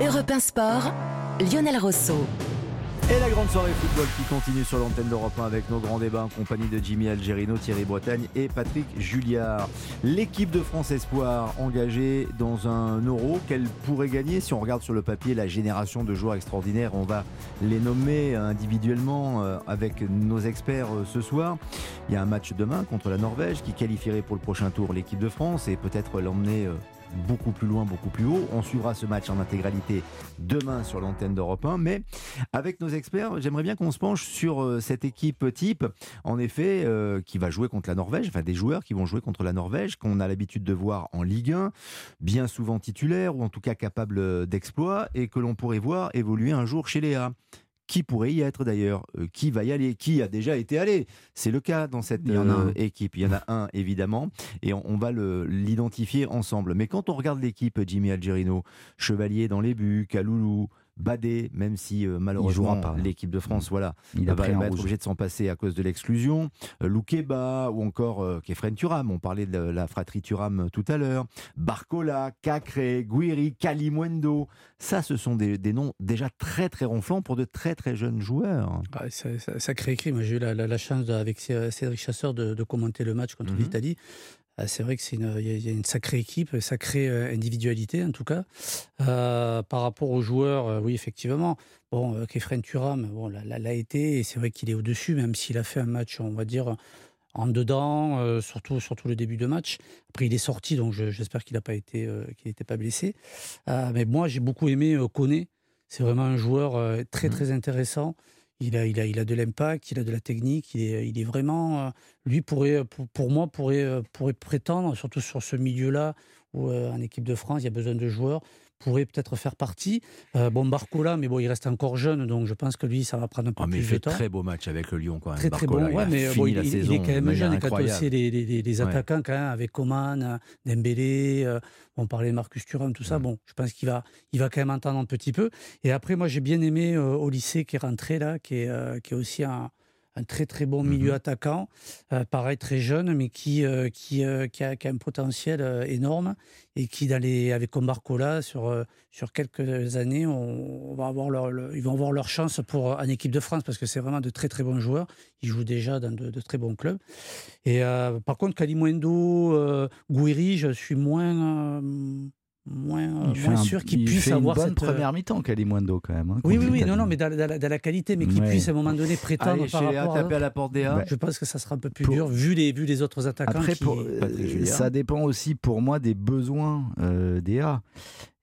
Europe 1 Sport, Lionel Rosso. Et la grande soirée football qui continue sur l'antenne d'Europe 1 avec nos grands débats en compagnie de Jimmy Algerino, Thierry Bretagne et Patrick Julliard. L'équipe de France Espoir engagée dans un euro qu'elle pourrait gagner si on regarde sur le papier la génération de joueurs extraordinaires. On va les nommer individuellement euh, avec nos experts euh, ce soir. Il y a un match demain contre la Norvège qui qualifierait pour le prochain tour l'équipe de France et peut-être l'emmener euh, beaucoup plus loin, beaucoup plus haut. On suivra ce match en intégralité demain sur l'antenne d'Europe 1. Mais avec nos experts, j'aimerais bien qu'on se penche sur euh, cette équipe type, en effet, euh, qui va jouer contre la Norvège, enfin des joueurs qui vont jouer contre la Norvège, qu'on a l'habitude de voir en Ligue 1, bien souvent titulaires ou en tout cas capables d'exploits, et que l'on pourrait voir évoluer un jour chez Léa qui pourrait y être d'ailleurs, euh, qui va y aller, qui a déjà été allé. C'est le cas dans cette euh, équipe. Il y en a un évidemment, et on, va l'identifier ensemble. Mais quand on regarde l'équipe, Jimmy Algerino, Chevalier dans les buts, Kaloulou, Badé, même si euh, malheureusement l'équipe de France, voilà, il va, être obligé de s'en passer à cause de l'exclusion. Euh, Loukeba ou encore euh, Kefren Turam, on parlait de la fratrie Turam tout à l'heure. Barcola, Cacré, Guiri, Kalimwendo, ça ce sont des, noms déjà très très ronflants pour de très très jeunes joueurs. Ah, ça, ça, crée écrit. Moi j'ai eu la, chance avec Cédric Chasseur de, commenter le match contre mhm. l'Italie. Ah, c'est vrai que c'est une, y a une sacrée équipe, une sacrée euh, individualité en tout cas. Euh, par rapport aux joueurs, euh, oui effectivement. Bon, Kefren Turam, bon, l'a été et c'est vrai qu'il est au-dessus, même s'il a fait un match, on va dire en dedans, surtout surtout le début de match. Après, il est sorti, donc j'espère qu'il n'a pas été, qu'il n'était pas blessé. mais moi, j'ai beaucoup aimé Koné. C'est vraiment un joueur très mmh très intéressant. Il a, il a, il a de l'impact, il a de la technique, il est, il est vraiment, euh, lui pourrait, pour, moi, pourrait, euh, pourrait prétendre, surtout sur ce milieu-là, où euh, en équipe de France, il y a besoin de joueurs, pourrait peut-être faire partie. Euh, bon, Barcola, mais bon, il reste encore jeune, donc je pense que lui, ça va prendre un peu ah, plus de temps. Il fait très beau match avec le Lyon, quand même. Très, très bon, ouais, mais bon, il, il, est quand même jeune. Quand aussi les, les, les attaquants, quand même, avec Coman, Dembélé, euh, on parlait de Marcus Thuram, tout ça, bon, je pense qu'il va, il va quand même entendre un petit peu. Et après, moi, j'ai bien aimé euh, au lycée qui est rentré là, qui est, qui est aussi un un très très bon milieu mhm. attaquant, euh, pareil très jeune, mais qui, euh, qui, euh, qui, a, qui, a, un potentiel énorme et qui, dans les, avec Combarcola, sur, sur quelques années, on, va avoir leur, ils vont avoir leur chance pour, en équipe de France parce que c'est vraiment de très très bons joueurs. Ils jouent déjà dans de, très bons clubs. Et par contre, Kalimundo, Gouiri, je suis moins moins, moins sûr qu'il puisse avoir une bonne cette euh, première mi-temps Kalimundo quand même. Hein, oui, oui, oui, non, non, mais dans, la qualité, mais qu'il puisse à un moment donné prétendre Allez, par rapport à, à la porte des Je pense que ça sera un peu plus dur vu les, vu les autres attaquants. Après, pour, euh, ça dépend aussi pour moi des besoins euh, des A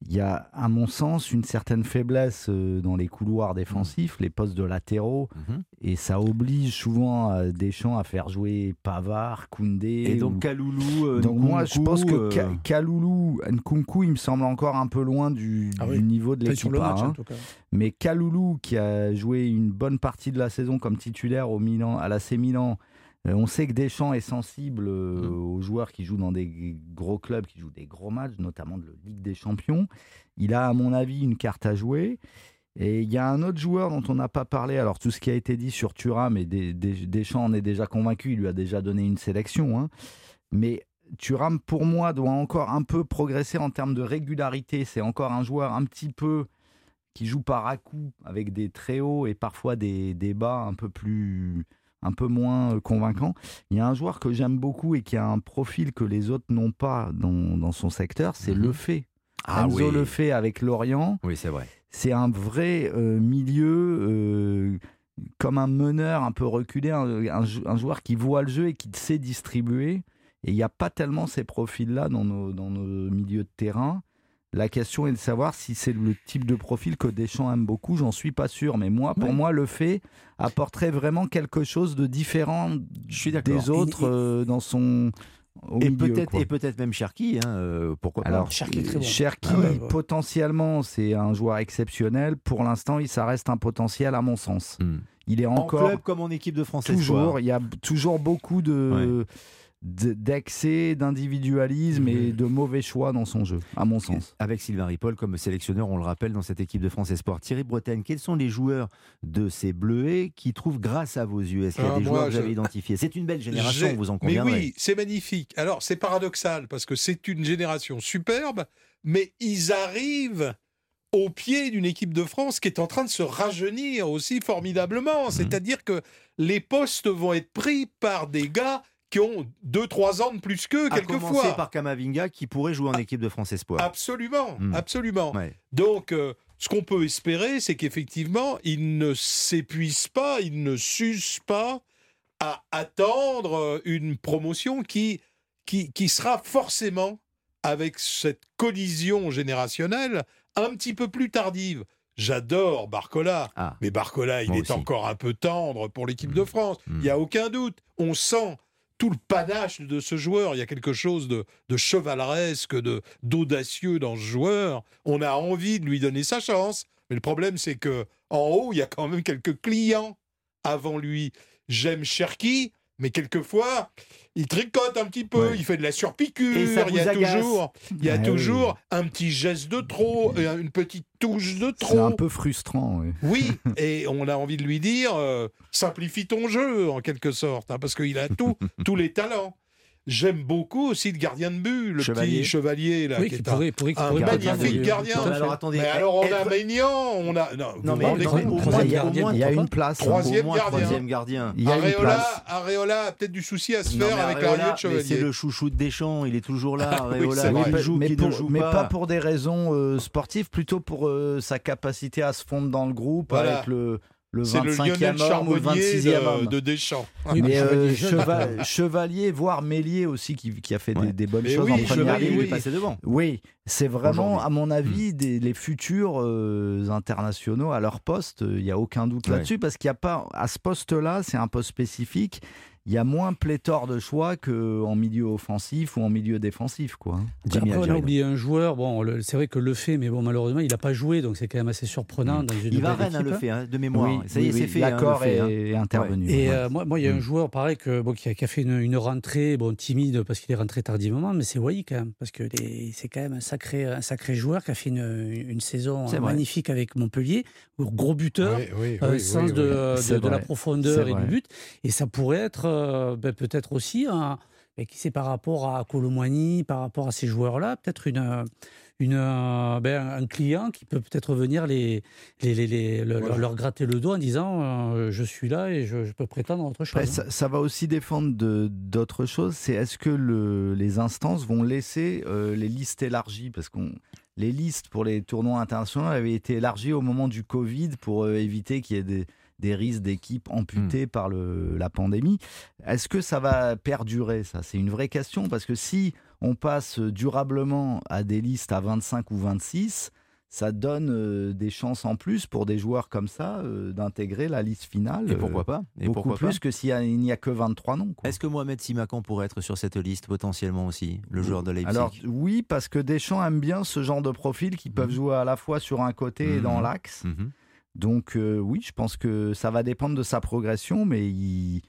il y a, à mon sens, une certaine faiblesse euh, dans les couloirs défensifs, les postes de latéraux, mhm. et ça oblige souvent euh, Deschamps à faire jouer Pavard, Koundé. Et donc Kaloulou. Euh, donc moi, je pense que Kaloulou, Nkunku, il me semble encore un peu loin du, ah niveau de l'équipe. Hein. Mais Kaloulou, qui a joué une bonne partie de la saison comme titulaire au Milan, à l'AC Milan, euh, on sait que Deschamps est sensible euh, mmh. aux joueurs qui jouent dans des gros clubs, qui jouent des gros matchs, notamment de la Ligue des Champions. Il a, à mon avis, une carte à jouer. Et il y a un autre joueur dont on n'a pas parlé. Alors, tout ce qui a été dit sur Thuram, et Deschamps en est déjà convaincu, il lui a déjà donné une sélection. Hein. Mais Thuram, pour moi, doit encore un peu progresser en termes de régularité. C'est encore un joueur un petit peu qui joue par à coup, avec des très hauts et parfois des, des bas un peu plus un peu moins euh, convaincant. Il y a un joueur que j'aime beaucoup et qui a un profil que les autres n'ont pas dans, son secteur, c'est mhm. Le Fait. Ah Enzo Le Fait avec Lorient. Oui, c'est vrai. C'est un vrai euh, milieu, euh, comme un meneur un peu reculé, un, joueur qui voit le jeu et qui sait distribuer. Et il n'y a pas tellement ces profils-là dans nos, dans nos milieux de terrain. La question est de savoir si c'est le type de profil que Deschamps aime beaucoup. J'en suis pas sûr, mais moi, pour moi, le fait apporterait vraiment quelque chose de différent des autres euh, dans son et peut-être et peut-être même Cherki, hein, euh, pourquoi Alors, pas Cherki, très bon. Ah potentiellement, c'est un joueur exceptionnel. Pour l'instant, il ça reste un potentiel à mon sens. Hmm. Il est encore en club comme en équipe de France. Toujours, il y a toujours beaucoup de d'excès, d'individualisme et mhm. de mauvais choix dans son jeu, à mon sens. Avec Sylvain Ripoll comme sélectionneur, on le rappelle, dans cette équipe de France Espoir. Thierry Bretagne, quels sont les joueurs de ces Bleuets qui trouvent grâce à vos yeux? Est-ce qu'il y a ah, des joueurs que vous avez identifiés? C'est une belle génération, vous en conviendrez. Mais oui, c'est magnifique. Alors, c'est paradoxal parce que c'est une génération superbe, mais ils arrivent au pied d'une équipe de France qui est en train de se rajeunir aussi formidablement. Mhm. C'est-à-dire que les postes vont être pris par des gars qui ont 2-3 ans de plus qu'eux, quelquefois. À commencer par Kamavinga, qui pourrait jouer en ah, équipe de France Espoir. Absolument, hmm. absolument. Donc, euh, ce qu'on peut espérer, c'est qu'effectivement, il ne s'épuise pas, il ne s'use pas à attendre euh, une promotion qui, qui, qui sera forcément, avec cette collision générationnelle, un petit peu plus tardive. J'adore Barcola, ah. mais Barcola, il est encore un peu tendre pour l'équipe de hmm. France. Il n'y a hmm. aucun doute. On sent tout le panache de ce joueur. Il y a quelque chose de, chevaleresque, de d'audacieux dans ce joueur. On a envie de lui donner sa chance. Mais le problème, c'est que en haut, il y a quand même quelques clients avant lui. J'aime Cherki, mais quelquefois, il tricote un petit peu, il fait de la surpiqûre, il y a toujours, il y a toujours un petit geste de trop, euh, une petite touche de trop. C'est un peu frustrant. Oui, oui et on a envie de lui dire, euh, simplifie ton jeu en quelque sorte, hein, parce qu'il a tout, tous les talents. J'aime beaucoup aussi le gardien de but, le petit chevalier là, qui, est un, magnifique gardien. alors attendez, mais alors on a Maignan, on a non, mais il y a une place. Troisième gardien. Troisième gardien. Areola, Areola a peut-être du souci à se faire avec Areola, de Chevalier. C'est le chouchou de Deschamps, il est toujours là. Ah Areola, il joue, mais, mais pas pour des raisons euh, sportives, plutôt pour euh, sa capacité à se fondre dans le groupe avec le le 25e homme ou le 26e homme. De, Deschamps. mais euh, Chevalier, voire Mélier aussi, qui, qui a fait des, des, bonnes choses en première ligue. Oui, passé devant. Oui, c'est vraiment, à mon avis, hmm. des, les futurs euh, internationaux à leur poste. Il n'y a aucun doute là-dessus, parce qu'il n'y a pas, à ce poste-là, c'est un poste spécifique il y a moins pléthore de choix qu'en milieu offensif ou en milieu défensif. Quoi. Après, on a oublié un joueur, bon, c'est vrai que le fait, mais bon, malheureusement, il n'a pas joué, donc c'est quand même assez surprenant. Dans une il va Rennes, le fait, hein, de mémoire. Ça y est, c'est fait. L'accord est, intervenu. Et euh, moi, moi, il y a un mm. joueur, pareil, que, bon, qui, a, fait une, rentrée bon, timide parce qu'il est rentré tardivement, mais c'est Wai quand même, parce que c'est quand même un sacré, un sacré joueur qui a fait une, une saison magnifique avec Montpellier, gros buteur, euh, sens de, de, la profondeur et du but, et ça pourrait être euh, ben, peut-être aussi un, ben, qui c'est par rapport à Colomboigny, par rapport à ces joueurs-là, peut-être une, une, ben, un client qui peut peut-être venir les, les, les, leur, gratter le dos en disant euh, je suis là et je, peux prétendre autre chose. Hein. ça, va aussi défendre d'autres choses. C'est est-ce que le, les instances vont laisser euh, les listes élargies? Parce qu'on les listes pour les tournois internationaux avaient été élargies au moment du Covid pour éviter qu'il y ait des des risques d'équipes amputées hmm. par le, la pandémie. Est-ce que ça va perdurer ça? C'est une vraie question parce que si on passe durablement à des listes à 25 ou 26, ça donne euh, des chances en plus pour des joueurs comme ça euh, d'intégrer la liste finale. Et pourquoi pas Et Beaucoup pourquoi plus que s'il n'y a, que 23 noms. Est-ce que Mohamed Simakan pourrait être sur cette liste potentiellement aussi, le joueur de Leipzig? Alors oui, parce que Deschamps aime bien ce genre de profils qui peuvent mhm. jouer à la fois sur un côté et dans mhm. l'axe. Mhm. Donc euh, oui, je pense que ça va dépendre de sa progression, mais il,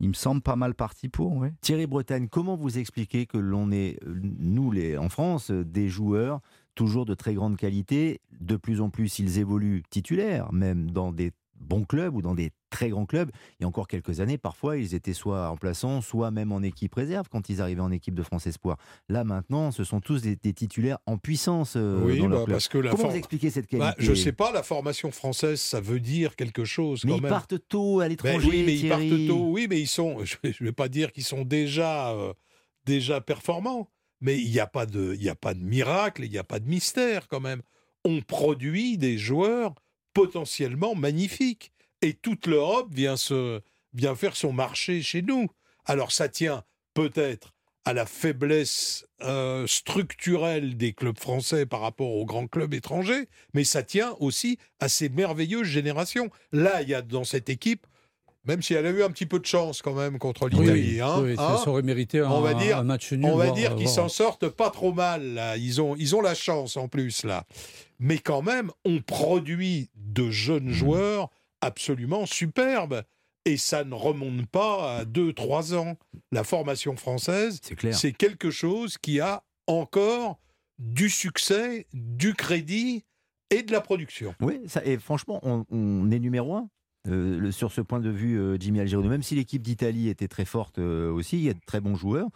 me semble pas mal parti pour. Thierry Bretagne, comment vous expliquez que l'on est, nous les, en France, des joueurs toujours de très grande qualité, de plus en plus ils évoluent titulaires, même dans des bons clubs ou dans des très grands clubs. Il y a encore quelques années, parfois, ils étaient soit en plaçant, soit même en équipe réserve quand ils arrivaient en équipe de France Espoir. Là, maintenant, ce sont tous des, titulaires en puissance euh, oui, dans bah, Parce que Comment vous expliquez cette bah, qualité Je ne sais pas, la formation française, ça veut dire quelque chose. Mais ils partent tôt à l'étranger. oui, mais ils partent tôt. Oui, mais ils sont. Je ne vais pas dire qu'ils sont déjà, euh, déjà performants, mais il n'y a, pas de, a miracle, il n'y a pas de mystère quand même. On produit des joueurs potentiellement magnifiques et toute l'Europe vient faire son marché chez nous. Alors ça tient peut-être à la faiblesse euh, structurelle des clubs français par rapport aux grands clubs étrangers, mais ça tient aussi à ces merveilleuses générations. Là, il y a dans cette équipe, même si elle a eu un petit peu de chance quand même contre l'Italie, hein, ça, hein, aurait mérité un, on va dire, match nul. On va dire qu'ils s'en sortent pas trop mal. Là. Ils ont, ils ont la chance en plus là, mais quand même, on produit de jeunes mmh. joueurs absolument superbe. Et ça ne remonte pas à 2-3 ans. La formation française, c'est quelque chose qui a encore du succès, du crédit et de la production. Oui, ça, et franchement, on, est numéro un. Euh, sur ce point de vue, euh, Jimmy Algerino, même si l'équipe d'Italie était très forte euh, aussi, il y a de très bons joueurs,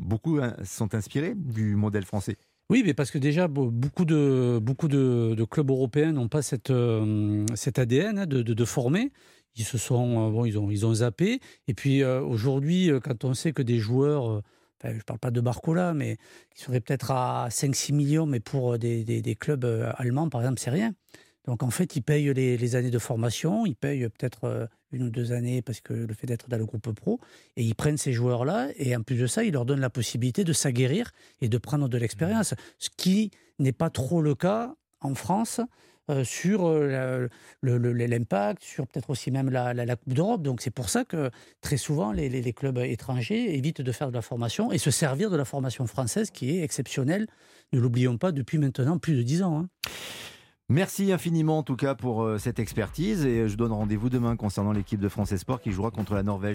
beaucoup hein, sont inspirés du modèle français. Oui, mais parce que déjà, beaucoup de, clubs européens n'ont pas cette, cet ADN hein, de, former. Ils se sont, bon, ils ont, zappé. Et puis aujourd'hui, quand on sait que des joueurs je ne parle pas de Barcola, mais qui serait peut-être à 5-6 millions, mais pour des, des, clubs allemands, par exemple, c'est rien. Donc en fait, ils payent les, années de formation, ils payent peut-être euh, une ou deux années parce que le fait d'être dans le groupe pro, et ils prennent ces joueurs-là, et en plus de ça, ils leur donnent la possibilité de s'aguerrir et de prendre de l'expérience, ce qui n'est pas trop le cas en France. Euh, sur euh, l'impact, sur peut-être aussi même la, Coupe d'Europe. Donc c'est pour ça que très souvent les, clubs étrangers évitent de faire de la formation et se servir de la formation française qui est exceptionnelle, ne l'oublions pas, depuis maintenant plus de dix ans. Hein. Merci infiniment en tout cas pour euh, cette expertise et je donne rendez-vous demain concernant l'équipe de France Sport qui jouera contre la Norvège.